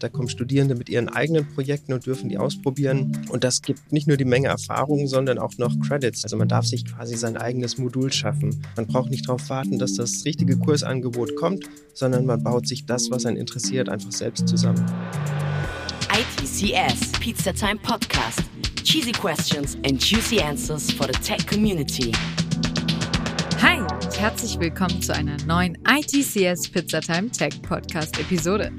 Da kommen Studierende mit ihren eigenen Projekten und dürfen die ausprobieren. Und das gibt nicht nur die Menge Erfahrung, sondern auch noch Credits. Also man darf sich quasi sein eigenes Modul schaffen. Man braucht nicht darauf warten, dass das richtige Kursangebot kommt, sondern man baut sich das, was einen interessiert, einfach selbst zusammen. ITCS Pizza Time Podcast. Cheesy questions and juicy answers for the tech community. Herzlich willkommen zu einer neuen ITCS Pizza Time Tech Podcast Episode.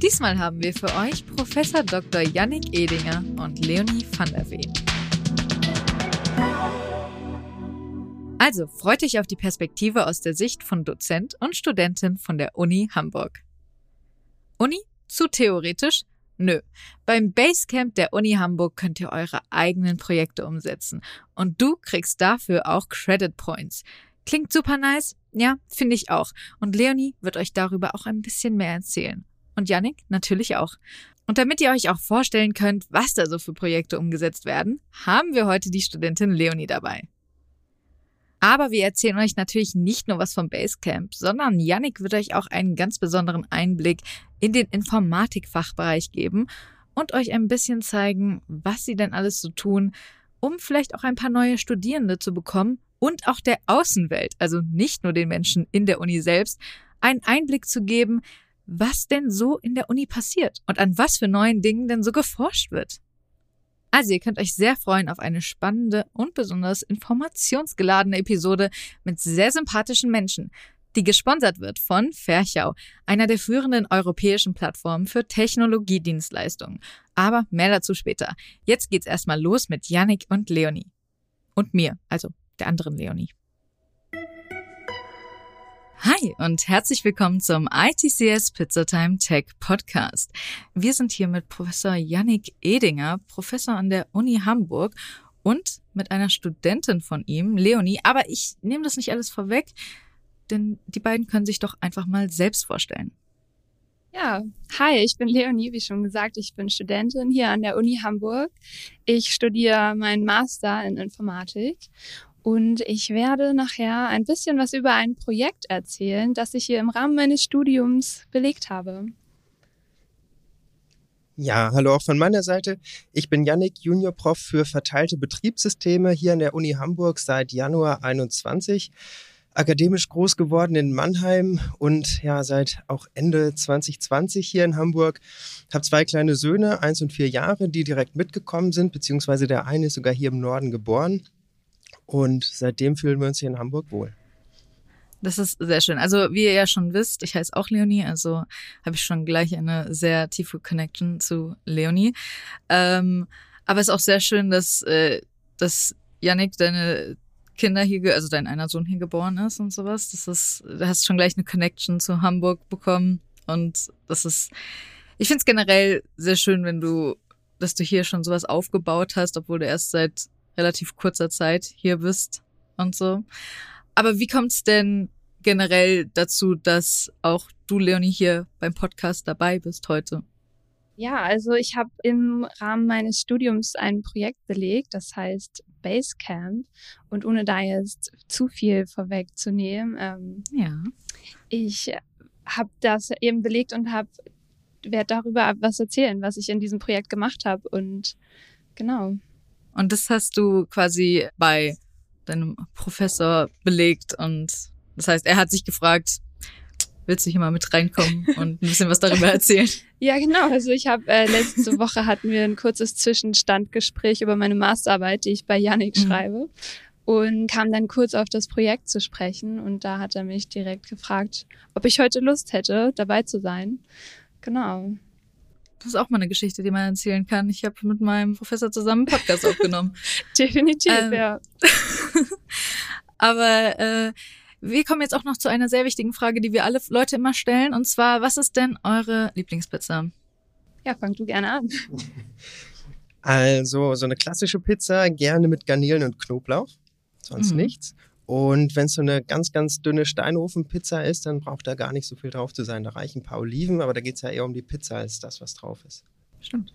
Diesmal haben wir für euch Professor Dr. Yannick Edinger und Leonie van der Veen. Also freut euch auf die Perspektive aus der Sicht von Dozent und Studentin von der Uni Hamburg. Uni? Zu theoretisch? Nö. Beim Basecamp der Uni Hamburg könnt ihr eure eigenen Projekte umsetzen. Und du kriegst dafür auch Credit Points. Klingt super nice? Ja, finde ich auch. Und Leonie wird euch darüber auch ein bisschen mehr erzählen. Und Yannick natürlich auch. Und damit ihr euch auch vorstellen könnt, was da so für Projekte umgesetzt werden, haben wir heute die Studentin Leonie dabei. Aber wir erzählen euch natürlich nicht nur was vom Basecamp, sondern Yannick wird euch auch einen ganz besonderen Einblick in den Informatikfachbereich geben und euch ein bisschen zeigen, was sie denn alles so tun, um vielleicht auch ein paar neue Studierende zu bekommen und auch der Außenwelt, also nicht nur den Menschen in der Uni selbst, einen Einblick zu geben, was denn so in der Uni passiert und an was für neuen Dingen denn so geforscht wird. Also ihr könnt euch sehr freuen auf eine spannende und besonders informationsgeladene Episode mit sehr sympathischen Menschen, die gesponsert wird von Ferchau, einer der führenden europäischen Plattformen für Technologiedienstleistungen. Aber mehr dazu später. Jetzt geht's erstmal los mit Yannick und Leonie. Und mir, also der anderen Leonie. Hi und herzlich willkommen zum ITCS Pizza Time Tech Podcast. Wir sind hier mit Professor Yannick Edinger, Professor an der Uni Hamburg und mit einer Studentin von ihm, Leonie. Aber ich nehme das nicht alles vorweg, denn die beiden können sich doch einfach mal selbst vorstellen. Ja, hi, ich bin Leonie, wie schon gesagt, ich bin Studentin hier an der Uni Hamburg. Ich studiere meinen Master in Informatik und ich werde nachher ein bisschen was über ein Projekt erzählen, das ich hier im Rahmen meines Studiums belegt habe. Ja, hallo auch von meiner Seite. Ich bin Yannick, Juniorprof für verteilte Betriebssysteme hier an der Uni Hamburg seit Januar 21. Akademisch groß geworden in Mannheim und ja, seit auch Ende 2020 hier in Hamburg. Habe zwei kleine Söhne, eins und vier Jahre, die direkt mitgekommen sind, beziehungsweise der eine ist sogar hier im Norden geboren. Und seitdem fühlen wir uns hier in Hamburg wohl. Das ist sehr schön. Also wie ihr ja schon wisst, ich heiße auch Leonie, also habe ich schon gleich eine sehr tiefe Connection zu Leonie. Ähm, aber es ist auch sehr schön, dass, äh, dass Yannick deine Kinder hier, also dein einer Sohn hier geboren ist und sowas. Das ist, du hast schon gleich eine Connection zu Hamburg bekommen. Und das ist, ich finde es generell sehr schön, wenn du, dass du hier schon sowas aufgebaut hast, obwohl du erst seit relativ kurzer Zeit hier bist und so. Aber wie kommt es denn generell dazu, dass auch du, Leonie, hier beim Podcast dabei bist heute? Ja, also ich habe im Rahmen meines Studiums ein Projekt belegt, das heißt Basecamp. Und ohne da jetzt zu viel vorwegzunehmen, ähm, ja. ich habe das eben belegt und habe werde darüber was erzählen, was ich in diesem Projekt gemacht habe. Und genau. Und das hast du quasi bei deinem Professor belegt. Und das heißt, er hat sich gefragt, willst du hier mal mit reinkommen und ein bisschen was darüber erzählen? ja, genau. Also ich habe äh, letzte Woche hatten wir ein kurzes Zwischenstandgespräch über meine Masterarbeit, die ich bei Yannick mhm. schreibe. Und kam dann kurz auf das Projekt zu sprechen. Und da hat er mich direkt gefragt, ob ich heute Lust hätte, dabei zu sein. Genau. Das ist auch mal eine Geschichte, die man erzählen kann. Ich habe mit meinem Professor zusammen einen Podcast aufgenommen. Definitiv, ähm, ja. aber äh, wir kommen jetzt auch noch zu einer sehr wichtigen Frage, die wir alle Leute immer stellen. Und zwar, was ist denn eure Lieblingspizza? Ja, fang du gerne an. Also, so eine klassische Pizza, gerne mit Garnelen und Knoblauch. Sonst mhm. nichts. Und wenn es so eine ganz, ganz dünne Steinofenpizza ist, dann braucht da gar nicht so viel drauf zu sein. Da reichen ein paar Oliven, aber da geht es ja eher um die Pizza als das, was drauf ist. Stimmt.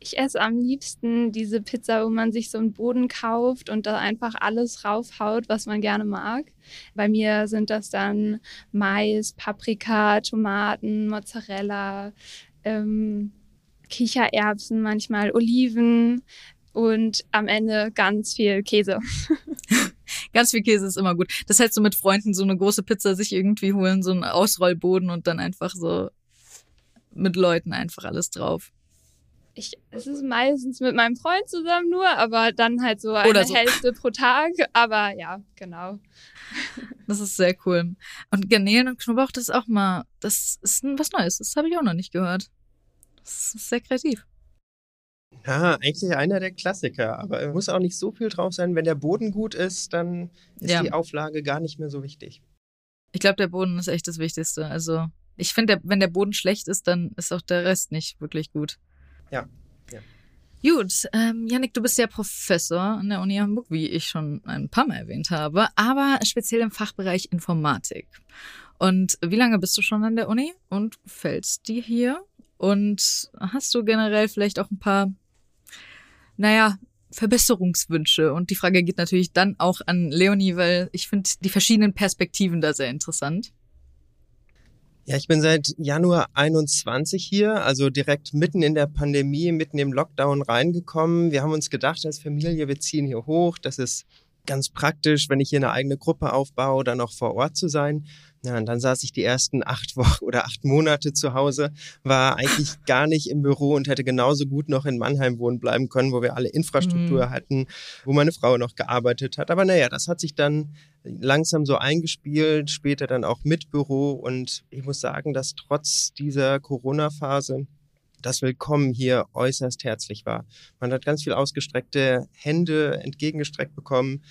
Ich esse am liebsten diese Pizza, wo man sich so einen Boden kauft und da einfach alles raufhaut, was man gerne mag. Bei mir sind das dann Mais, Paprika, Tomaten, Mozzarella, ähm, Kichererbsen, manchmal Oliven und am Ende ganz viel Käse. ganz viel Käse ist immer gut. Das heißt, so mit Freunden so eine große Pizza sich irgendwie holen, so einen Ausrollboden und dann einfach so mit Leuten einfach alles drauf. Ich, es ist meistens mit meinem Freund zusammen nur, aber dann halt so eine so. Hälfte pro Tag. Aber ja, genau. Das ist sehr cool. Und Garnelen und Knoblauch, das ist auch mal, das ist was Neues. Das habe ich auch noch nicht gehört. Das ist sehr kreativ. Ja, eigentlich einer der Klassiker, aber es muss auch nicht so viel drauf sein. Wenn der Boden gut ist, dann ist ja. die Auflage gar nicht mehr so wichtig. Ich glaube, der Boden ist echt das Wichtigste. Also, ich finde, wenn der Boden schlecht ist, dann ist auch der Rest nicht wirklich gut. Ja. ja. Gut, ähm, Janik, du bist ja Professor an der Uni Hamburg, wie ich schon ein paar Mal erwähnt habe, aber speziell im Fachbereich Informatik. Und wie lange bist du schon an der Uni und fällst dir hier? Und hast du generell vielleicht auch ein paar naja, Verbesserungswünsche. Und die Frage geht natürlich dann auch an Leonie, weil ich finde die verschiedenen Perspektiven da sehr interessant. Ja, ich bin seit Januar 21 hier, also direkt mitten in der Pandemie, mitten im Lockdown reingekommen. Wir haben uns gedacht als Familie, wir ziehen hier hoch. Das ist ganz praktisch, wenn ich hier eine eigene Gruppe aufbaue, dann auch vor Ort zu sein. Ja, und dann saß ich die ersten acht Wochen oder acht Monate zu Hause, war eigentlich gar nicht im Büro und hätte genauso gut noch in Mannheim wohnen bleiben können, wo wir alle Infrastruktur mhm. hatten, wo meine Frau noch gearbeitet hat. Aber naja, das hat sich dann langsam so eingespielt, später dann auch mit Büro. Und ich muss sagen, dass trotz dieser Corona-Phase das Willkommen hier äußerst herzlich war. Man hat ganz viel ausgestreckte Hände entgegengestreckt bekommen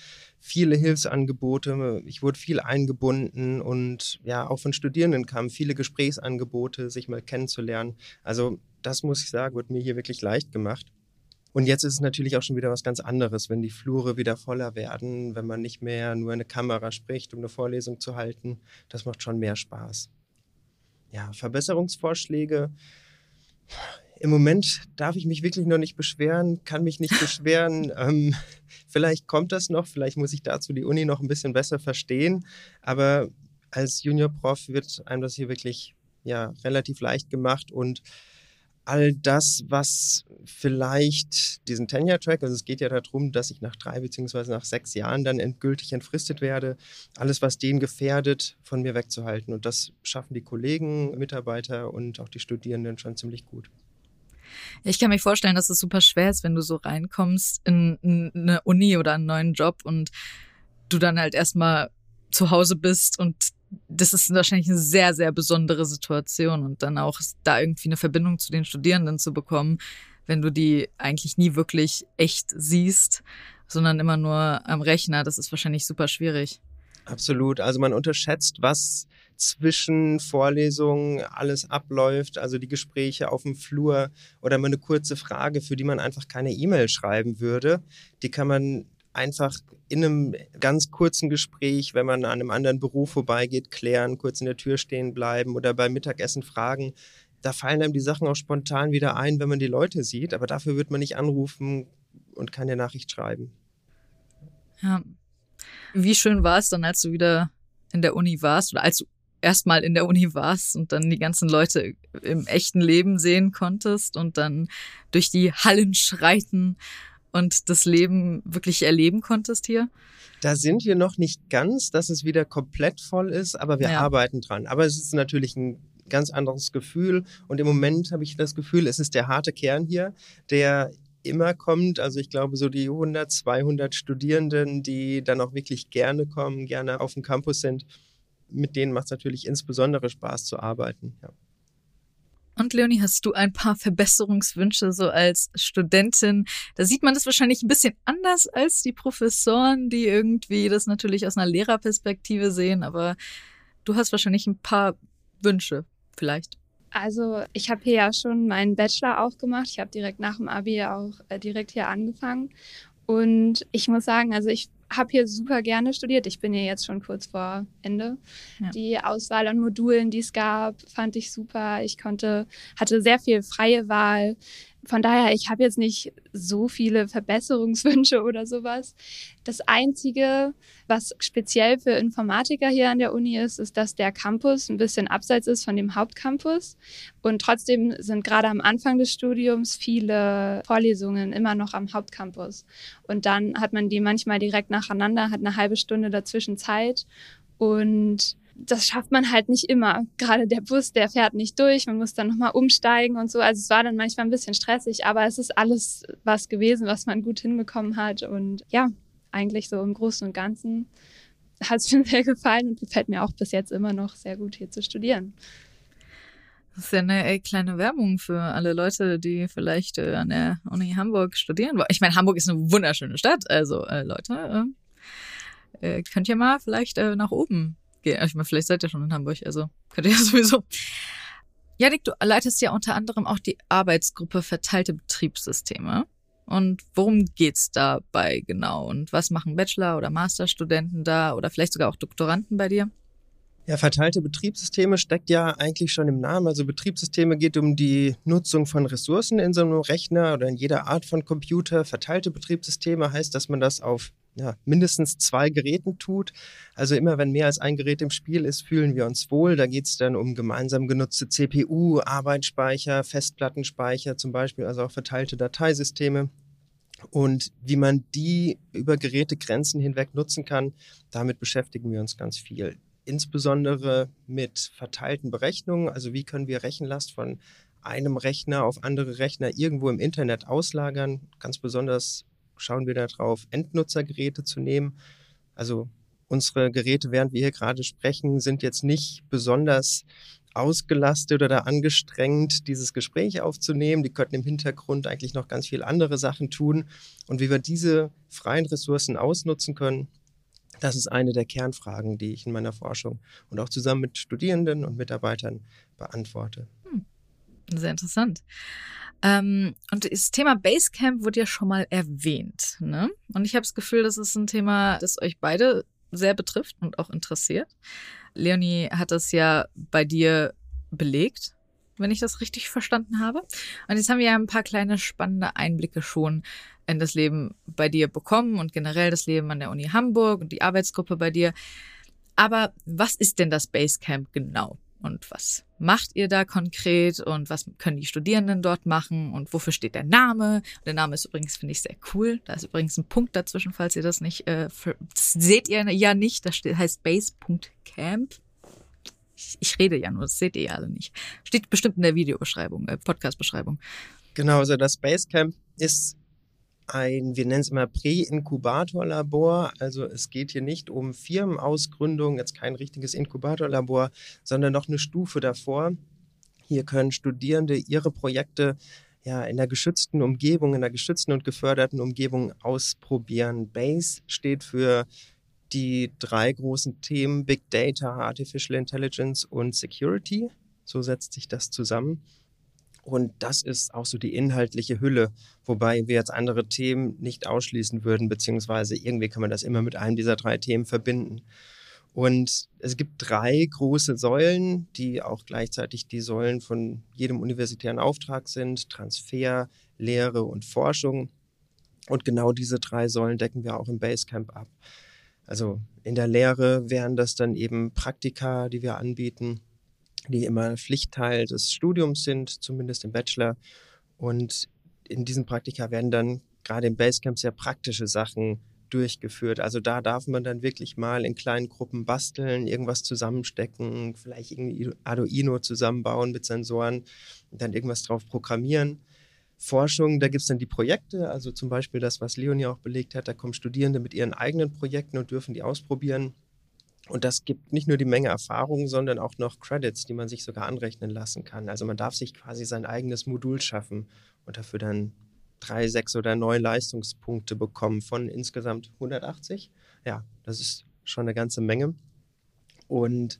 viele Hilfsangebote, ich wurde viel eingebunden und ja, auch von Studierenden kamen viele Gesprächsangebote, sich mal kennenzulernen. Also das muss ich sagen, wird mir hier wirklich leicht gemacht. Und jetzt ist es natürlich auch schon wieder was ganz anderes, wenn die Flure wieder voller werden, wenn man nicht mehr nur eine Kamera spricht, um eine Vorlesung zu halten. Das macht schon mehr Spaß. Ja, Verbesserungsvorschläge im Moment darf ich mich wirklich noch nicht beschweren, kann mich nicht beschweren. ähm, vielleicht kommt das noch, vielleicht muss ich dazu die Uni noch ein bisschen besser verstehen. Aber als Juniorprof wird einem das hier wirklich ja, relativ leicht gemacht und all das, was vielleicht diesen Tenure-Track, also es geht ja darum, dass ich nach drei beziehungsweise nach sechs Jahren dann endgültig entfristet werde, alles, was den gefährdet, von mir wegzuhalten. Und das schaffen die Kollegen, Mitarbeiter und auch die Studierenden schon ziemlich gut. Ich kann mir vorstellen, dass es super schwer ist, wenn du so reinkommst in eine Uni oder einen neuen Job und du dann halt erstmal zu Hause bist und das ist wahrscheinlich eine sehr, sehr besondere Situation und dann auch da irgendwie eine Verbindung zu den Studierenden zu bekommen, wenn du die eigentlich nie wirklich echt siehst, sondern immer nur am Rechner. Das ist wahrscheinlich super schwierig. Absolut. Also man unterschätzt, was zwischen Vorlesungen alles abläuft, also die Gespräche auf dem Flur oder mal eine kurze Frage, für die man einfach keine E-Mail schreiben würde, die kann man einfach in einem ganz kurzen Gespräch, wenn man an einem anderen Beruf vorbeigeht, klären, kurz in der Tür stehen bleiben oder beim Mittagessen fragen. Da fallen einem die Sachen auch spontan wieder ein, wenn man die Leute sieht, aber dafür wird man nicht anrufen und keine Nachricht schreiben. Ja. Wie schön war es dann, als du wieder in der Uni warst oder als du erstmal in der Uni warst und dann die ganzen Leute im echten Leben sehen konntest und dann durch die Hallen schreiten und das Leben wirklich erleben konntest hier? Da sind wir noch nicht ganz, dass es wieder komplett voll ist, aber wir ja. arbeiten dran. Aber es ist natürlich ein ganz anderes Gefühl und im Moment habe ich das Gefühl, es ist der harte Kern hier, der immer kommt. Also ich glaube, so die 100, 200 Studierenden, die dann auch wirklich gerne kommen, gerne auf dem Campus sind mit denen macht es natürlich insbesondere Spaß zu arbeiten. Ja. Und Leonie, hast du ein paar Verbesserungswünsche so als Studentin? Da sieht man das wahrscheinlich ein bisschen anders als die Professoren, die irgendwie das natürlich aus einer Lehrerperspektive sehen, aber du hast wahrscheinlich ein paar Wünsche vielleicht. Also ich habe hier ja schon meinen Bachelor auch gemacht. Ich habe direkt nach dem Abi auch äh, direkt hier angefangen. Und ich muss sagen, also ich habe hier super gerne studiert. Ich bin hier jetzt schon kurz vor Ende. Ja. Die Auswahl an Modulen, die es gab, fand ich super. Ich konnte, hatte sehr viel freie Wahl. Von daher, ich habe jetzt nicht so viele Verbesserungswünsche oder sowas. Das Einzige, was speziell für Informatiker hier an der Uni ist, ist, dass der Campus ein bisschen abseits ist von dem Hauptcampus. Und trotzdem sind gerade am Anfang des Studiums viele Vorlesungen immer noch am Hauptcampus. Und dann hat man die manchmal direkt nacheinander, hat eine halbe Stunde dazwischen Zeit. Und das schafft man halt nicht immer. Gerade der Bus, der fährt nicht durch, man muss dann nochmal umsteigen und so. Also es war dann manchmal ein bisschen stressig, aber es ist alles was gewesen, was man gut hinbekommen hat. Und ja, eigentlich so im Großen und Ganzen hat es mir sehr gefallen und gefällt mir auch bis jetzt immer noch sehr gut hier zu studieren. Das ist ja eine ey, kleine Werbung für alle Leute, die vielleicht äh, an der Uni Hamburg studieren wollen. Ich meine, Hamburg ist eine wunderschöne Stadt. Also äh, Leute, äh, äh könnt ihr mal vielleicht äh, nach oben gehen. Ich meine, vielleicht seid ihr schon in Hamburg, also könnt ihr ja sowieso. Janik, du leitest ja unter anderem auch die Arbeitsgruppe Verteilte Betriebssysteme. Und worum geht's dabei genau? Und was machen Bachelor- oder Masterstudenten da oder vielleicht sogar auch Doktoranden bei dir? Ja, verteilte Betriebssysteme steckt ja eigentlich schon im Namen. Also Betriebssysteme geht um die Nutzung von Ressourcen in so einem Rechner oder in jeder Art von Computer. Verteilte Betriebssysteme heißt, dass man das auf ja, mindestens zwei Geräten tut. Also immer wenn mehr als ein Gerät im Spiel ist, fühlen wir uns wohl. Da geht es dann um gemeinsam genutzte CPU, Arbeitsspeicher, Festplattenspeicher zum Beispiel, also auch verteilte Dateisysteme. Und wie man die über Gerätegrenzen hinweg nutzen kann, damit beschäftigen wir uns ganz viel. Insbesondere mit verteilten Berechnungen, also wie können wir Rechenlast von einem Rechner auf andere Rechner irgendwo im Internet auslagern, ganz besonders schauen wir darauf, Endnutzergeräte zu nehmen. Also unsere Geräte, während wir hier gerade sprechen, sind jetzt nicht besonders ausgelastet oder angestrengt, dieses Gespräch aufzunehmen. Die könnten im Hintergrund eigentlich noch ganz viel andere Sachen tun. Und wie wir diese freien Ressourcen ausnutzen können, das ist eine der Kernfragen, die ich in meiner Forschung und auch zusammen mit Studierenden und Mitarbeitern beantworte. Hm. Sehr interessant. Ähm, und das Thema Basecamp wurde ja schon mal erwähnt. Ne? Und ich habe das Gefühl, das ist ein Thema, das euch beide sehr betrifft und auch interessiert. Leonie hat das ja bei dir belegt, wenn ich das richtig verstanden habe. Und jetzt haben wir ja ein paar kleine spannende Einblicke schon in das Leben bei dir bekommen und generell das Leben an der Uni Hamburg und die Arbeitsgruppe bei dir. Aber was ist denn das Basecamp genau? und was macht ihr da konkret und was können die Studierenden dort machen und wofür steht der Name. Der Name ist übrigens, finde ich, sehr cool. Da ist übrigens ein Punkt dazwischen, falls ihr das nicht, äh, für, das seht ihr ja nicht, das steht, heißt base.camp. Ich, ich rede ja nur, das seht ihr ja alle nicht. Steht bestimmt in der Videobeschreibung, äh, Podcast-Beschreibung. Genau, also das Basecamp ist ein, wir nennen es immer Prä-Inkubator-Labor. Also es geht hier nicht um Firmenausgründung, jetzt kein richtiges Inkubatorlabor, sondern noch eine Stufe davor. Hier können Studierende ihre Projekte ja, in der geschützten Umgebung, in der geschützten und geförderten Umgebung ausprobieren. BASE steht für die drei großen Themen Big Data, Artificial Intelligence und Security. So setzt sich das zusammen. Und das ist auch so die inhaltliche Hülle, wobei wir jetzt andere Themen nicht ausschließen würden, beziehungsweise irgendwie kann man das immer mit einem dieser drei Themen verbinden. Und es gibt drei große Säulen, die auch gleichzeitig die Säulen von jedem universitären Auftrag sind, Transfer, Lehre und Forschung. Und genau diese drei Säulen decken wir auch im Basecamp ab. Also in der Lehre wären das dann eben Praktika, die wir anbieten die immer Pflichtteil des Studiums sind, zumindest im Bachelor. Und in diesen Praktika werden dann gerade im Basecamp sehr praktische Sachen durchgeführt. Also da darf man dann wirklich mal in kleinen Gruppen basteln, irgendwas zusammenstecken, vielleicht irgendwie Arduino zusammenbauen mit Sensoren und dann irgendwas drauf programmieren. Forschung, da gibt es dann die Projekte, also zum Beispiel das, was Leonie auch belegt hat, da kommen Studierende mit ihren eigenen Projekten und dürfen die ausprobieren. Und das gibt nicht nur die Menge Erfahrung, sondern auch noch Credits, die man sich sogar anrechnen lassen kann. Also man darf sich quasi sein eigenes Modul schaffen und dafür dann drei, sechs oder neun Leistungspunkte bekommen von insgesamt 180. Ja, das ist schon eine ganze Menge. Und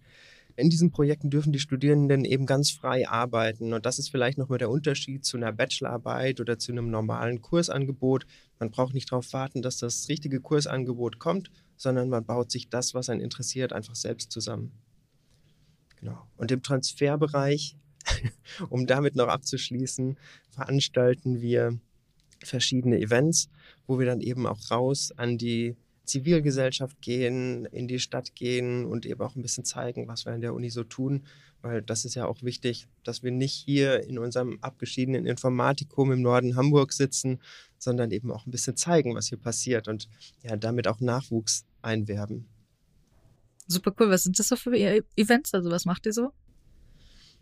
in diesen Projekten dürfen die Studierenden eben ganz frei arbeiten. Und das ist vielleicht nochmal der Unterschied zu einer Bachelorarbeit oder zu einem normalen Kursangebot. Man braucht nicht darauf warten, dass das richtige Kursangebot kommt, sondern man baut sich das, was einen interessiert, einfach selbst zusammen. Genau. Und im Transferbereich, um damit noch abzuschließen, veranstalten wir verschiedene Events, wo wir dann eben auch raus an die Zivilgesellschaft gehen, in die Stadt gehen und eben auch ein bisschen zeigen, was wir in der Uni so tun, weil das ist ja auch wichtig, dass wir nicht hier in unserem abgeschiedenen Informatikum im Norden Hamburg sitzen, sondern eben auch ein bisschen zeigen, was hier passiert und ja, damit auch Nachwuchs einwerben. Super cool. Was sind das so für Events? Also was macht ihr so?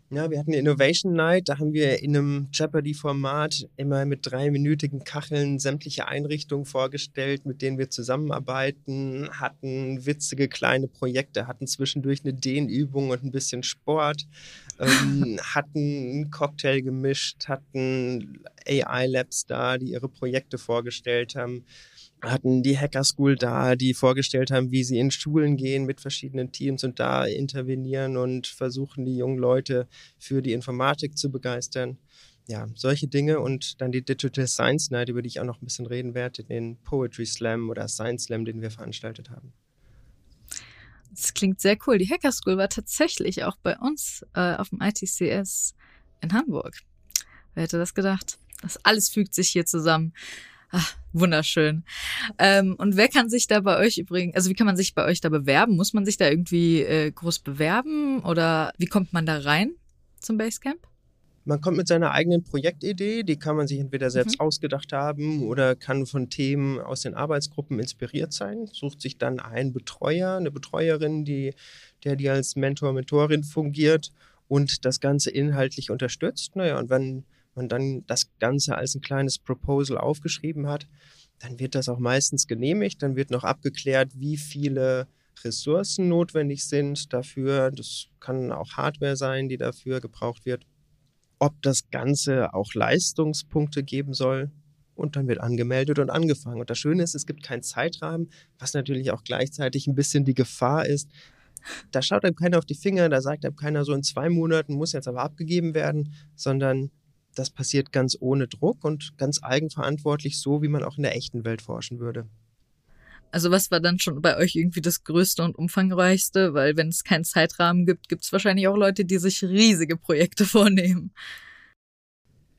Ja, wir hatten eine Innovation Night, da haben wir in einem Jeopardy-Format immer mit dreiminütigen Kacheln sämtliche Einrichtungen vorgestellt, mit denen wir zusammenarbeiten, hatten witzige kleine Projekte, hatten zwischendurch eine Dehnübung und ein bisschen Sport, ähm, hatten einen Cocktail gemischt, hatten AI-Labs da, die ihre Projekte vorgestellt haben hatten die Hacker School da, die vorgestellt haben, wie sie in Schulen gehen mit verschiedenen Teams und da intervenieren und versuchen, die jungen Leute für die Informatik zu begeistern. Ja, solche Dinge und dann die Digital Science Night, über die ich auch noch ein bisschen reden werde, den Poetry Slam oder Science Slam, den wir veranstaltet haben. Das klingt sehr cool. Die Hacker School war tatsächlich auch bei uns äh, auf dem ITCS in Hamburg. Wer hätte das gedacht? Das alles fügt sich hier zusammen. Ach, wunderschön. Ähm, und wer kann sich da bei euch übrigens, also wie kann man sich bei euch da bewerben? Muss man sich da irgendwie äh, groß bewerben oder wie kommt man da rein zum Basecamp? Man kommt mit seiner eigenen Projektidee, die kann man sich entweder selbst mhm. ausgedacht haben oder kann von Themen aus den Arbeitsgruppen inspiriert sein, sucht sich dann einen Betreuer, eine Betreuerin, die, der die als Mentor, Mentorin fungiert und das Ganze inhaltlich unterstützt. Naja, und wenn man dann das Ganze als ein kleines Proposal aufgeschrieben hat, dann wird das auch meistens genehmigt. Dann wird noch abgeklärt, wie viele Ressourcen notwendig sind dafür. Das kann auch Hardware sein, die dafür gebraucht wird. Ob das Ganze auch Leistungspunkte geben soll. Und dann wird angemeldet und angefangen. Und das Schöne ist, es gibt keinen Zeitrahmen, was natürlich auch gleichzeitig ein bisschen die Gefahr ist. Da schaut einem keiner auf die Finger, da sagt einem keiner so in zwei Monaten muss jetzt aber abgegeben werden, sondern das passiert ganz ohne Druck und ganz eigenverantwortlich, so wie man auch in der echten Welt forschen würde. Also was war dann schon bei euch irgendwie das Größte und Umfangreichste? Weil wenn es keinen Zeitrahmen gibt, gibt es wahrscheinlich auch Leute, die sich riesige Projekte vornehmen.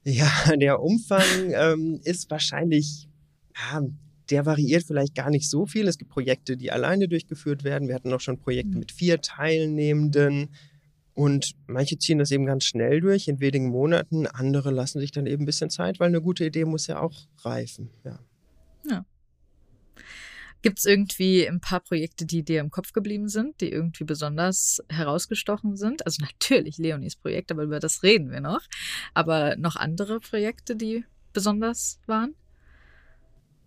Ja, der Umfang ähm, ist wahrscheinlich, ja, der variiert vielleicht gar nicht so viel. Es gibt Projekte, die alleine durchgeführt werden. Wir hatten auch schon Projekte mhm. mit vier Teilnehmenden. Und manche ziehen das eben ganz schnell durch, in wenigen Monaten. Andere lassen sich dann eben ein bisschen Zeit, weil eine gute Idee muss ja auch reifen. Ja. ja. Gibt es irgendwie ein paar Projekte, die dir im Kopf geblieben sind, die irgendwie besonders herausgestochen sind? Also natürlich Leonis Projekt, aber über das reden wir noch. Aber noch andere Projekte, die besonders waren?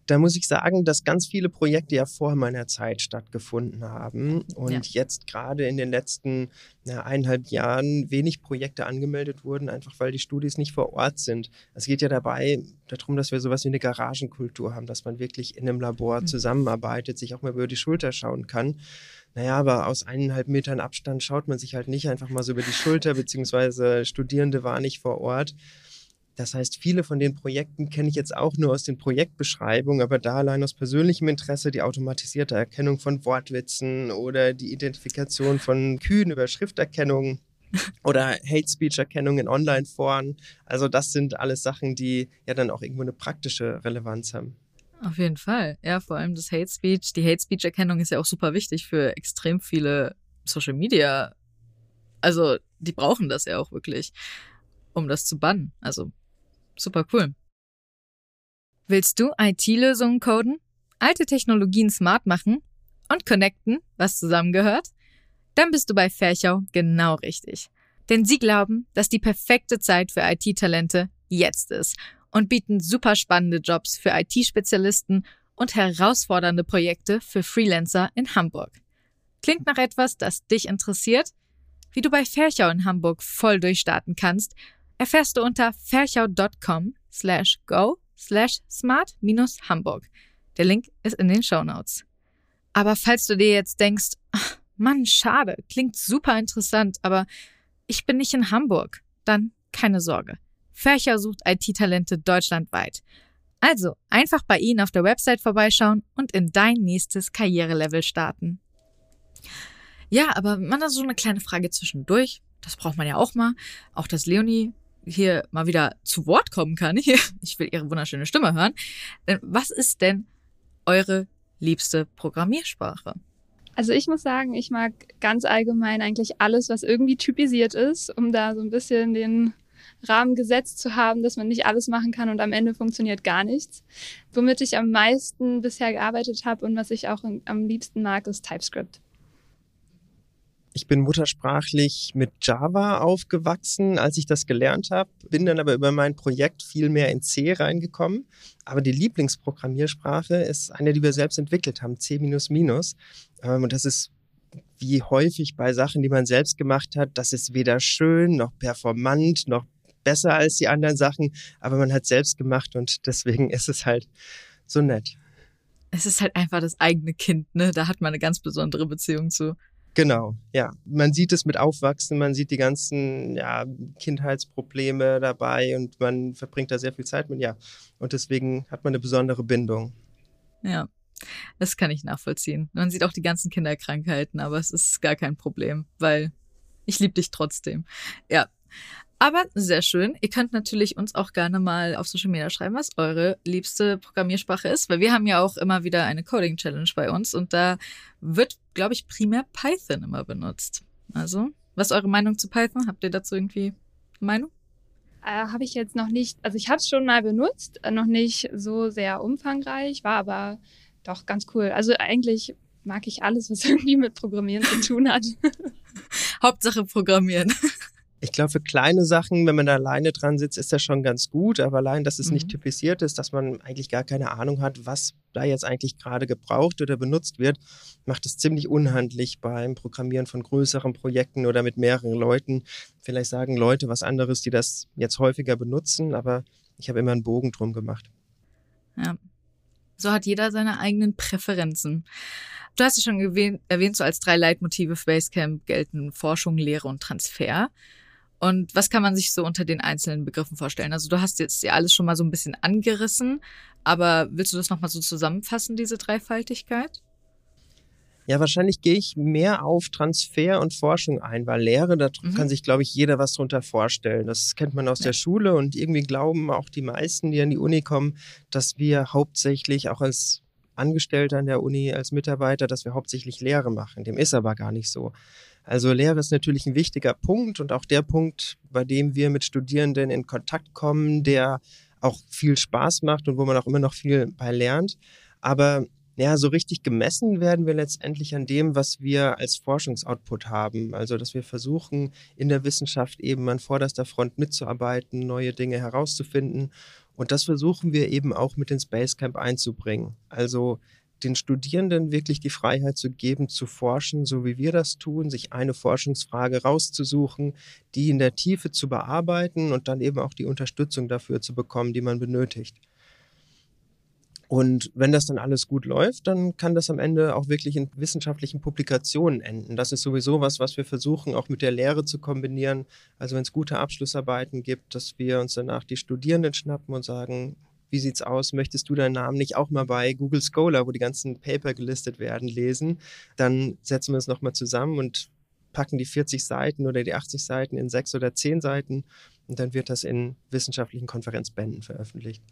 Da muss ich sagen, dass ganz viele Projekte ja vor meiner Zeit stattgefunden haben und ja. jetzt gerade in den letzten na, eineinhalb Jahren wenig Projekte angemeldet wurden, einfach weil die Studis nicht vor Ort sind. Es geht ja dabei darum, dass wir sowas wie eine Garagenkultur haben, dass man wirklich in einem Labor mhm. zusammenarbeitet, sich auch mal über die Schulter schauen kann. Naja, aber aus eineinhalb Metern Abstand schaut man sich halt nicht einfach mal so über die Schulter, beziehungsweise Studierende waren nicht vor Ort. Das heißt, viele von den Projekten kenne ich jetzt auch nur aus den Projektbeschreibungen, aber da allein aus persönlichem Interesse die automatisierte Erkennung von Wortwitzen oder die Identifikation von Kühen über Schrifterkennung oder Hate Speech Erkennung in Online-Foren. Also das sind alles Sachen, die ja dann auch irgendwo eine praktische Relevanz haben. Auf jeden Fall. Ja, vor allem das Hate Speech. Die Hate Speech Erkennung ist ja auch super wichtig für extrem viele Social Media. Also, die brauchen das ja auch wirklich, um das zu bannen. Also, Super cool. Willst du IT-Lösungen coden, alte Technologien smart machen und connecten, was zusammengehört? Dann bist du bei Ferchau genau richtig. Denn sie glauben, dass die perfekte Zeit für IT-Talente jetzt ist und bieten super spannende Jobs für IT-Spezialisten und herausfordernde Projekte für Freelancer in Hamburg. Klingt nach etwas, das dich interessiert? Wie du bei Ferchau in Hamburg voll durchstarten kannst erfährst du unter ferchau.com slash go slash smart minus Hamburg. Der Link ist in den Show Notes. Aber falls du dir jetzt denkst, ach, Mann, schade, klingt super interessant, aber ich bin nicht in Hamburg, dann keine Sorge. Ferchau sucht IT-Talente deutschlandweit. Also einfach bei ihnen auf der Website vorbeischauen und in dein nächstes Karrierelevel starten. Ja, aber man hat so eine kleine Frage zwischendurch. das braucht man ja auch mal. Auch, dass Leonie hier mal wieder zu Wort kommen kann. Ich will ihre wunderschöne Stimme hören. Denn was ist denn eure liebste Programmiersprache? Also ich muss sagen, ich mag ganz allgemein eigentlich alles, was irgendwie typisiert ist, um da so ein bisschen den Rahmen gesetzt zu haben, dass man nicht alles machen kann und am Ende funktioniert gar nichts. Womit ich am meisten bisher gearbeitet habe und was ich auch am liebsten mag, ist TypeScript. Ich bin muttersprachlich mit Java aufgewachsen, als ich das gelernt habe, bin dann aber über mein Projekt viel mehr in C reingekommen. Aber die Lieblingsprogrammiersprache ist eine, die wir selbst entwickelt haben, C. Ähm, und das ist wie häufig bei Sachen, die man selbst gemacht hat, das ist weder schön noch performant noch besser als die anderen Sachen, aber man hat selbst gemacht und deswegen ist es halt so nett. Es ist halt einfach das eigene Kind, ne? Da hat man eine ganz besondere Beziehung zu. Genau, ja. Man sieht es mit Aufwachsen, man sieht die ganzen ja, Kindheitsprobleme dabei und man verbringt da sehr viel Zeit mit, ja. Und deswegen hat man eine besondere Bindung. Ja, das kann ich nachvollziehen. Man sieht auch die ganzen Kinderkrankheiten, aber es ist gar kein Problem, weil ich liebe dich trotzdem. Ja, aber sehr schön. Ihr könnt natürlich uns auch gerne mal auf Social Media schreiben, was eure liebste Programmiersprache ist, weil wir haben ja auch immer wieder eine Coding Challenge bei uns und da wird, glaube ich, primär Python immer benutzt. Also, was ist eure Meinung zu Python? Habt ihr dazu irgendwie eine Meinung? Äh, habe ich jetzt noch nicht, also ich habe es schon mal benutzt, äh, noch nicht so sehr umfangreich, war aber doch ganz cool. Also eigentlich mag ich alles, was irgendwie mit Programmieren zu tun hat. Hauptsache Programmieren. Ich glaube, für kleine Sachen, wenn man da alleine dran sitzt, ist das schon ganz gut. Aber allein, dass es mhm. nicht typisiert ist, dass man eigentlich gar keine Ahnung hat, was da jetzt eigentlich gerade gebraucht oder benutzt wird, macht es ziemlich unhandlich beim Programmieren von größeren Projekten oder mit mehreren Leuten. Vielleicht sagen Leute was anderes, die das jetzt häufiger benutzen, aber ich habe immer einen Bogen drum gemacht. Ja. So hat jeder seine eigenen Präferenzen. Du hast ja schon erwähnt, so als drei Leitmotive für Basecamp gelten Forschung, Lehre und Transfer. Und was kann man sich so unter den einzelnen Begriffen vorstellen? Also du hast jetzt ja alles schon mal so ein bisschen angerissen, aber willst du das nochmal so zusammenfassen, diese Dreifaltigkeit? Ja, wahrscheinlich gehe ich mehr auf Transfer und Forschung ein, weil Lehre, da mhm. kann sich, glaube ich, jeder was drunter vorstellen. Das kennt man aus ja. der Schule und irgendwie glauben auch die meisten, die an die Uni kommen, dass wir hauptsächlich auch als Angestellter an der Uni, als Mitarbeiter, dass wir hauptsächlich Lehre machen. Dem ist aber gar nicht so. Also Lehre ist natürlich ein wichtiger Punkt und auch der Punkt, bei dem wir mit Studierenden in Kontakt kommen, der auch viel Spaß macht und wo man auch immer noch viel bei lernt. Aber ja, so richtig gemessen werden wir letztendlich an dem, was wir als Forschungsoutput haben. Also, dass wir versuchen, in der Wissenschaft eben an vorderster Front mitzuarbeiten, neue Dinge herauszufinden. Und das versuchen wir eben auch mit ins Basecamp einzubringen. Also, den Studierenden wirklich die Freiheit zu geben, zu forschen, so wie wir das tun, sich eine Forschungsfrage rauszusuchen, die in der Tiefe zu bearbeiten und dann eben auch die Unterstützung dafür zu bekommen, die man benötigt. Und wenn das dann alles gut läuft, dann kann das am Ende auch wirklich in wissenschaftlichen Publikationen enden. Das ist sowieso was, was wir versuchen, auch mit der Lehre zu kombinieren. Also wenn es gute Abschlussarbeiten gibt, dass wir uns danach die Studierenden schnappen und sagen, wie sieht's aus? Möchtest du deinen Namen nicht auch mal bei Google Scholar, wo die ganzen Paper gelistet werden, lesen? Dann setzen wir es nochmal zusammen und packen die 40 Seiten oder die 80 Seiten in sechs oder zehn Seiten und dann wird das in wissenschaftlichen Konferenzbänden veröffentlicht.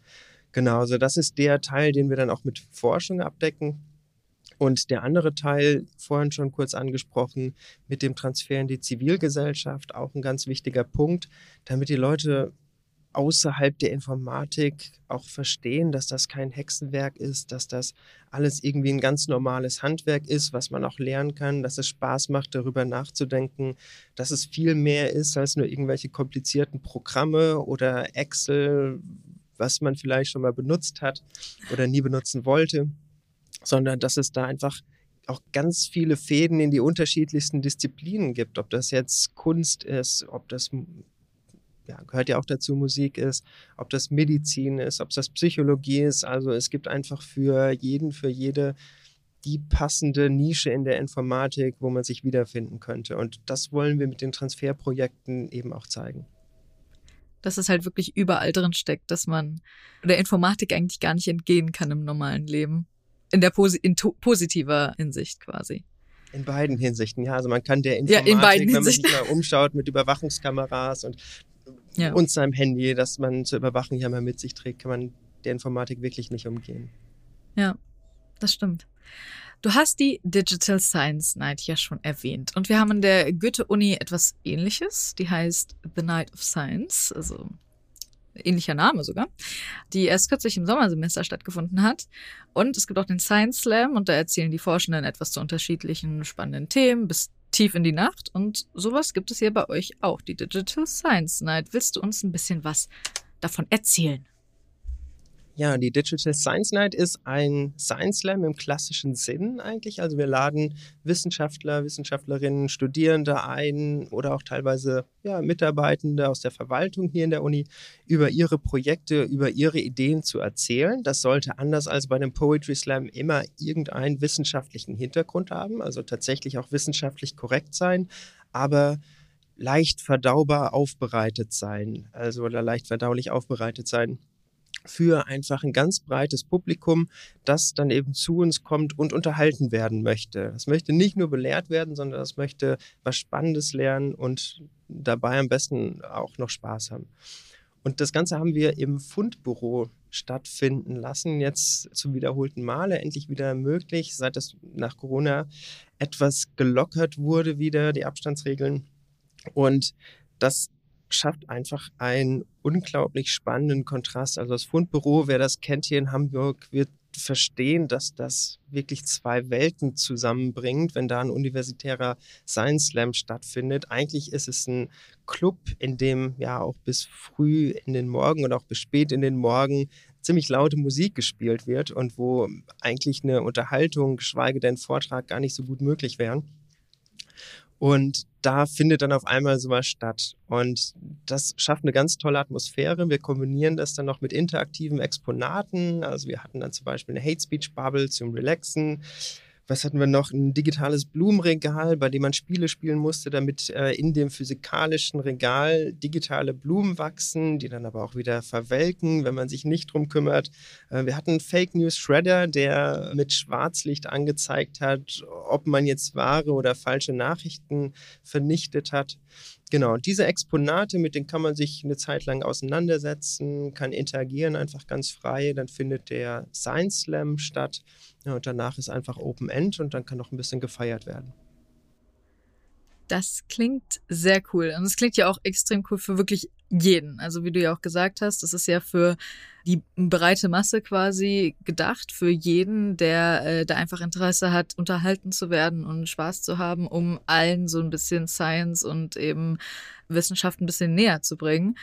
Genau, also das ist der Teil, den wir dann auch mit Forschung abdecken. Und der andere Teil, vorhin schon kurz angesprochen, mit dem Transfer in die Zivilgesellschaft, auch ein ganz wichtiger Punkt, damit die Leute außerhalb der Informatik auch verstehen, dass das kein Hexenwerk ist, dass das alles irgendwie ein ganz normales Handwerk ist, was man auch lernen kann, dass es Spaß macht, darüber nachzudenken, dass es viel mehr ist als nur irgendwelche komplizierten Programme oder Excel, was man vielleicht schon mal benutzt hat oder nie benutzen wollte, sondern dass es da einfach auch ganz viele Fäden in die unterschiedlichsten Disziplinen gibt, ob das jetzt Kunst ist, ob das ja, gehört ja auch dazu, Musik ist, ob das Medizin ist, ob das Psychologie ist. Also es gibt einfach für jeden, für jede die passende Nische in der Informatik, wo man sich wiederfinden könnte. Und das wollen wir mit den Transferprojekten eben auch zeigen. Dass es halt wirklich überall drin steckt, dass man der Informatik eigentlich gar nicht entgehen kann im normalen Leben. In der Posi in positiver Hinsicht quasi. In beiden Hinsichten, ja. Also man kann der Informatik, ja, wenn man sich mal umschaut mit Überwachungskameras und, ja. und seinem Handy, das man zur Überwachung ja mal mit sich trägt, kann man der Informatik wirklich nicht umgehen. Ja, das stimmt. Du hast die Digital Science Night ja schon erwähnt. Und wir haben in der Goethe-Uni etwas ähnliches. Die heißt The Night of Science, also ähnlicher Name sogar, die erst kürzlich im Sommersemester stattgefunden hat. Und es gibt auch den Science Slam und da erzählen die Forschenden etwas zu unterschiedlichen spannenden Themen bis tief in die Nacht. Und sowas gibt es hier bei euch auch, die Digital Science Night. Willst du uns ein bisschen was davon erzählen? Ja, die Digital Science Night ist ein Science Slam im klassischen Sinn eigentlich. Also wir laden Wissenschaftler, Wissenschaftlerinnen, Studierende ein oder auch teilweise ja, Mitarbeitende aus der Verwaltung hier in der Uni über ihre Projekte, über ihre Ideen zu erzählen. Das sollte anders als bei einem Poetry Slam immer irgendeinen wissenschaftlichen Hintergrund haben, also tatsächlich auch wissenschaftlich korrekt sein, aber leicht verdaubar aufbereitet sein, also oder leicht verdaulich aufbereitet sein für einfach ein ganz breites Publikum, das dann eben zu uns kommt und unterhalten werden möchte. Das möchte nicht nur belehrt werden, sondern das möchte was Spannendes lernen und dabei am besten auch noch Spaß haben. Und das Ganze haben wir im Fundbüro stattfinden lassen, jetzt zum wiederholten Male endlich wieder möglich, seit das nach Corona etwas gelockert wurde, wieder die Abstandsregeln. Und das schafft einfach einen unglaublich spannenden Kontrast. Also das Fundbüro, wer das kennt hier in Hamburg, wird verstehen, dass das wirklich zwei Welten zusammenbringt, wenn da ein universitärer Science Slam stattfindet. Eigentlich ist es ein Club, in dem ja auch bis früh in den Morgen und auch bis spät in den Morgen ziemlich laute Musik gespielt wird und wo eigentlich eine Unterhaltung, geschweige denn Vortrag gar nicht so gut möglich wären. Und da findet dann auf einmal sowas statt. Und das schafft eine ganz tolle Atmosphäre. Wir kombinieren das dann noch mit interaktiven Exponaten. Also wir hatten dann zum Beispiel eine Hate Speech Bubble zum Relaxen was hatten wir noch? Ein digitales Blumenregal, bei dem man Spiele spielen musste, damit äh, in dem physikalischen Regal digitale Blumen wachsen, die dann aber auch wieder verwelken, wenn man sich nicht drum kümmert. Äh, wir hatten Fake News Shredder, der mit Schwarzlicht angezeigt hat, ob man jetzt wahre oder falsche Nachrichten vernichtet hat. Genau, diese Exponate, mit denen kann man sich eine Zeit lang auseinandersetzen, kann interagieren einfach ganz frei. Dann findet der Science Slam statt. Ja, und danach ist einfach Open End und dann kann noch ein bisschen gefeiert werden. Das klingt sehr cool. Und es klingt ja auch extrem cool für wirklich jeden. Also wie du ja auch gesagt hast, das ist ja für die breite Masse quasi gedacht, für jeden, der äh, da einfach Interesse hat, unterhalten zu werden und Spaß zu haben, um allen so ein bisschen Science und eben Wissenschaft ein bisschen näher zu bringen.